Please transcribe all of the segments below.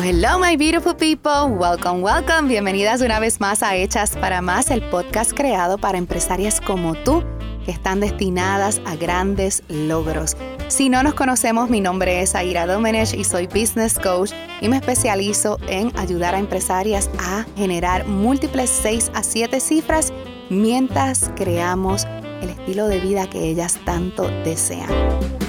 Hello, my beautiful people. Welcome, welcome. Bienvenidas una vez más a Hechas para Más, el podcast creado para empresarias como tú que están destinadas a grandes logros. Si no nos conocemos, mi nombre es Aira Domenech y soy business coach y me especializo en ayudar a empresarias a generar múltiples 6 a 7 cifras mientras creamos el estilo de vida que ellas tanto desean.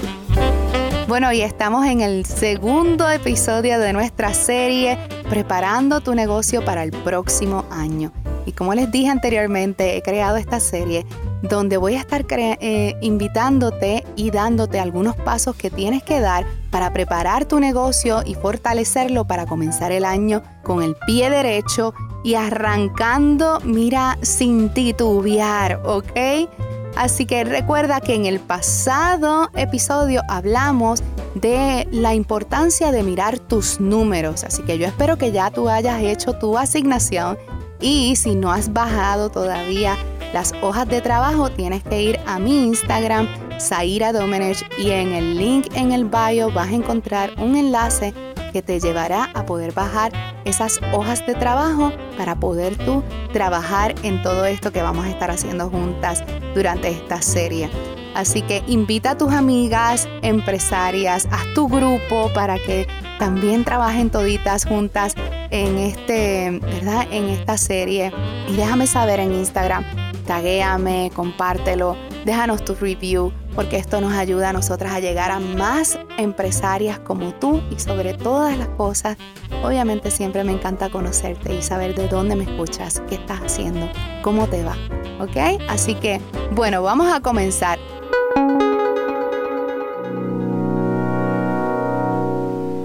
Bueno, y estamos en el segundo episodio de nuestra serie Preparando tu negocio para el próximo año. Y como les dije anteriormente, he creado esta serie donde voy a estar eh, invitándote y dándote algunos pasos que tienes que dar para preparar tu negocio y fortalecerlo para comenzar el año con el pie derecho y arrancando, mira, sin titubear, ¿ok? Así que recuerda que en el pasado episodio hablamos de la importancia de mirar tus números. Así que yo espero que ya tú hayas hecho tu asignación y si no has bajado todavía las hojas de trabajo, tienes que ir a mi Instagram, Zaira Domenech, y en el link en el bio vas a encontrar un enlace que te llevará a poder bajar esas hojas de trabajo para poder tú trabajar en todo esto que vamos a estar haciendo juntas durante esta serie. Así que invita a tus amigas empresarias, haz tu grupo para que también trabajen toditas juntas en este, ¿verdad? En esta serie. Y déjame saber en Instagram, taguéame, compártelo, déjanos tu review porque esto nos ayuda a nosotras a llegar a más empresarias como tú y sobre todas las cosas, obviamente siempre me encanta conocerte y saber de dónde me escuchas, qué estás haciendo, cómo te va, ¿ok? Así que, bueno, vamos a comenzar.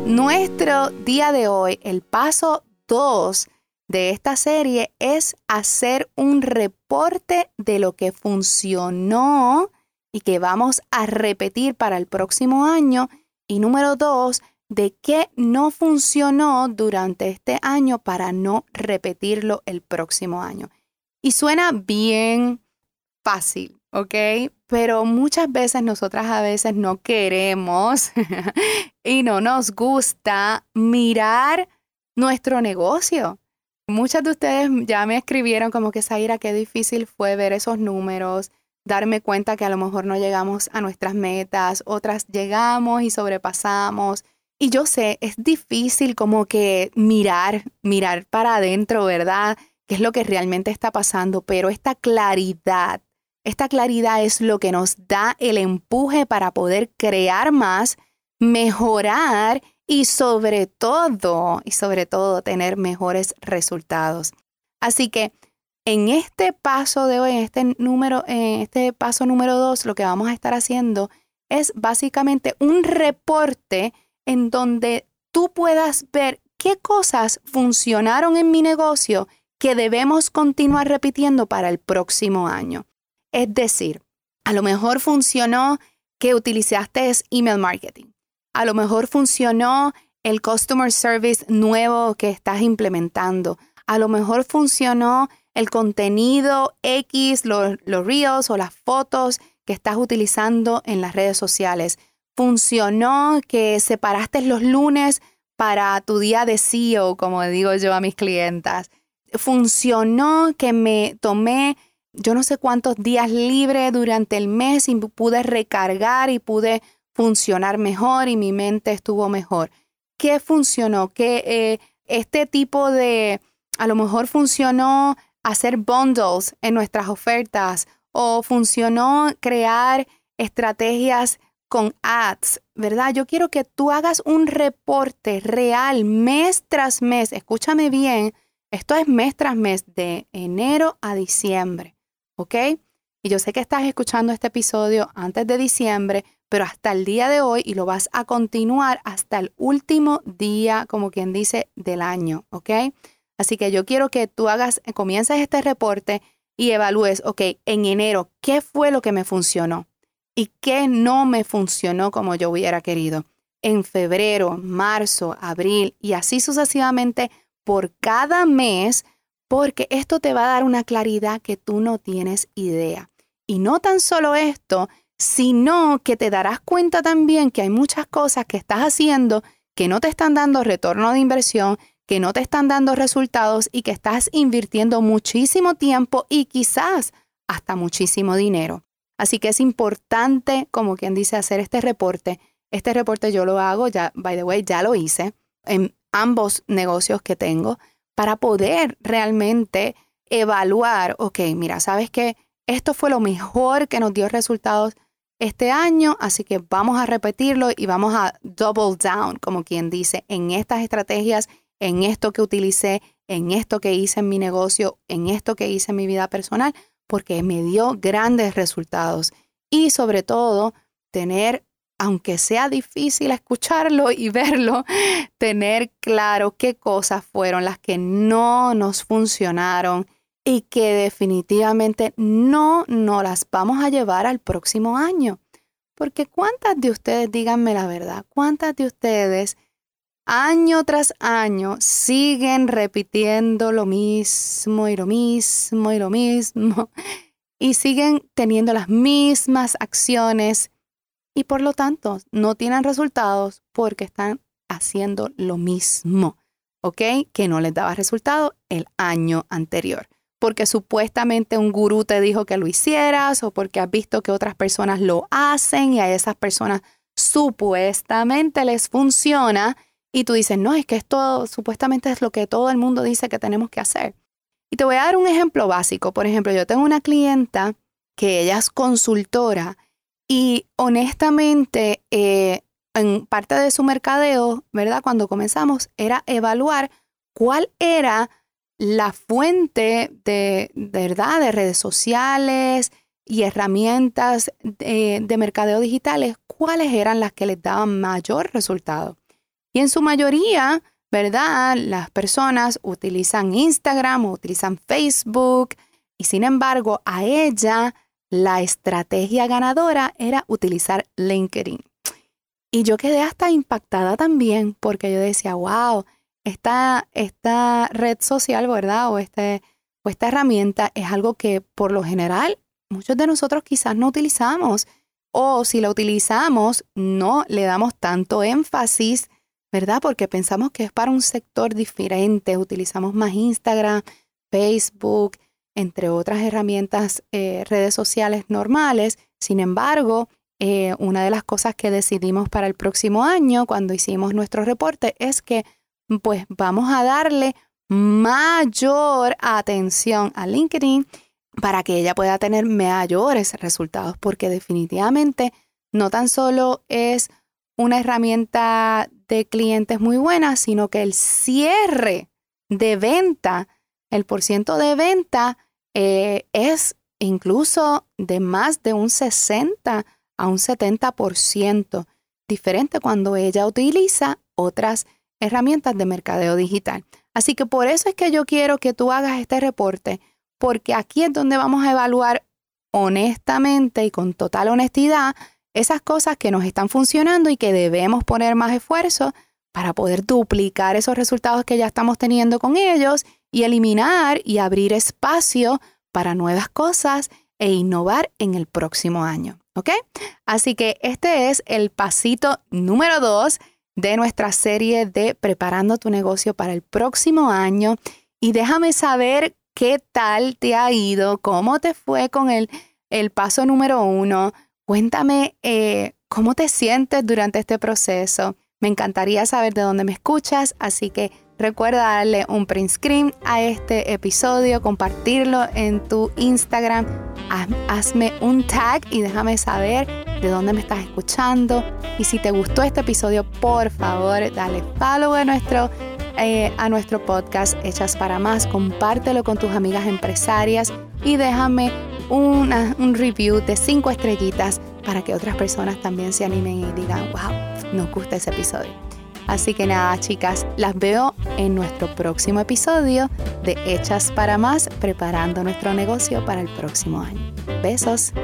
Nuestro día de hoy, el paso 2 de esta serie es hacer un reporte de lo que funcionó y que vamos a repetir para el próximo año. Y número dos, de qué no funcionó durante este año para no repetirlo el próximo año. Y suena bien fácil, ¿ok? Pero muchas veces nosotras a veces no queremos y no nos gusta mirar nuestro negocio. Muchas de ustedes ya me escribieron como que, Zaira, qué difícil fue ver esos números, darme cuenta que a lo mejor no llegamos a nuestras metas, otras llegamos y sobrepasamos. Y yo sé, es difícil como que mirar, mirar para adentro, ¿verdad? ¿Qué es lo que realmente está pasando? Pero esta claridad, esta claridad es lo que nos da el empuje para poder crear más, mejorar y sobre todo, y sobre todo tener mejores resultados. Así que en este paso de hoy, en este número, en este paso número dos, lo que vamos a estar haciendo es básicamente un reporte en donde tú puedas ver qué cosas funcionaron en mi negocio que debemos continuar repitiendo para el próximo año. Es decir, a lo mejor funcionó que utilizaste email marketing. A lo mejor funcionó el customer service nuevo que estás implementando. A lo mejor funcionó el contenido X, los, reels o las fotos que estás utilizando en las redes sociales. Funcionó que separaste los lunes para tu día de CEO, como digo yo a mis clientas. Funcionó que me tomé yo no sé cuántos días libres durante el mes y pude recargar y pude funcionar mejor y mi mente estuvo mejor. ¿Qué funcionó? Que eh, este tipo de, a lo mejor funcionó hacer bundles en nuestras ofertas o funcionó crear estrategias con ads, ¿verdad? Yo quiero que tú hagas un reporte real mes tras mes. Escúchame bien, esto es mes tras mes de enero a diciembre, ¿ok? Y yo sé que estás escuchando este episodio antes de diciembre, pero hasta el día de hoy y lo vas a continuar hasta el último día, como quien dice, del año, ¿ok? Así que yo quiero que tú hagas, comiences este reporte y evalúes, ok, en enero, ¿qué fue lo que me funcionó? ¿Y qué no me funcionó como yo hubiera querido? En febrero, marzo, abril y así sucesivamente por cada mes, porque esto te va a dar una claridad que tú no tienes idea. Y no tan solo esto, sino que te darás cuenta también que hay muchas cosas que estás haciendo que no te están dando retorno de inversión, que no te están dando resultados y que estás invirtiendo muchísimo tiempo y quizás hasta muchísimo dinero. Así que es importante, como quien dice, hacer este reporte. Este reporte yo lo hago, ya, by the way, ya lo hice en ambos negocios que tengo para poder realmente evaluar, ok, mira, sabes que esto fue lo mejor que nos dio resultados este año, así que vamos a repetirlo y vamos a double down, como quien dice, en estas estrategias, en esto que utilicé, en esto que hice en mi negocio, en esto que hice en mi vida personal, porque me dio grandes resultados. Y sobre todo, tener, aunque sea difícil escucharlo y verlo, tener claro qué cosas fueron las que no nos funcionaron y que definitivamente no nos las vamos a llevar al próximo año. Porque cuántas de ustedes, díganme la verdad, cuántas de ustedes año tras año siguen repitiendo lo mismo y lo mismo y lo mismo y siguen teniendo las mismas acciones y por lo tanto no tienen resultados porque están haciendo lo mismo, ¿ok? Que no les daba resultado el año anterior porque supuestamente un gurú te dijo que lo hicieras o porque has visto que otras personas lo hacen y a esas personas supuestamente les funciona y tú dices, no, es que esto supuestamente es lo que todo el mundo dice que tenemos que hacer. Y te voy a dar un ejemplo básico. Por ejemplo, yo tengo una clienta que ella es consultora y honestamente en parte de su mercadeo, ¿verdad? Cuando comenzamos era evaluar cuál era la fuente de, verdad de redes sociales y herramientas de, de, mercadeo digitales, cuáles eran las que les daban mayor resultado. Y en su mayoría, ¿verdad? Las personas utilizan Instagram o utilizan Facebook y sin embargo a ella la estrategia ganadora era utilizar LinkedIn. Y yo quedé hasta impactada también porque yo decía, wow, esta, esta red social, ¿verdad? O, este, o esta herramienta es algo que por lo general muchos de nosotros quizás no utilizamos o si la utilizamos no le damos tanto énfasis, ¿verdad? Porque pensamos que es para un sector diferente, utilizamos más Instagram, Facebook, entre otras herramientas, eh, redes sociales normales. Sin embargo, eh, una de las cosas que decidimos para el próximo año, cuando hicimos nuestro reporte, es que pues vamos a darle mayor atención a LinkedIn para que ella pueda tener mayores resultados, porque definitivamente no tan solo es una herramienta de clientes muy buena, sino que el cierre de venta, el porciento de venta eh, es incluso de más de un 60 a un 70%, diferente cuando ella utiliza otras herramientas de mercadeo digital. Así que por eso es que yo quiero que tú hagas este reporte, porque aquí es donde vamos a evaluar honestamente y con total honestidad esas cosas que nos están funcionando y que debemos poner más esfuerzo para poder duplicar esos resultados que ya estamos teniendo con ellos y eliminar y abrir espacio para nuevas cosas e innovar en el próximo año. ¿Ok? Así que este es el pasito número dos de nuestra serie de Preparando tu negocio para el próximo año. Y déjame saber qué tal te ha ido, cómo te fue con el, el paso número uno. Cuéntame eh, cómo te sientes durante este proceso. Me encantaría saber de dónde me escuchas, así que recuerda darle un print screen a este episodio, compartirlo en tu Instagram, hazme un tag y déjame saber de dónde me estás escuchando. Y si te gustó este episodio, por favor, dale follow a nuestro, eh, a nuestro podcast Hechas para Más, compártelo con tus amigas empresarias y déjame un review de cinco estrellitas para que otras personas también se animen y digan, wow, nos gusta ese episodio. Así que nada, chicas, las veo en nuestro próximo episodio de Hechas para Más, preparando nuestro negocio para el próximo año. Besos.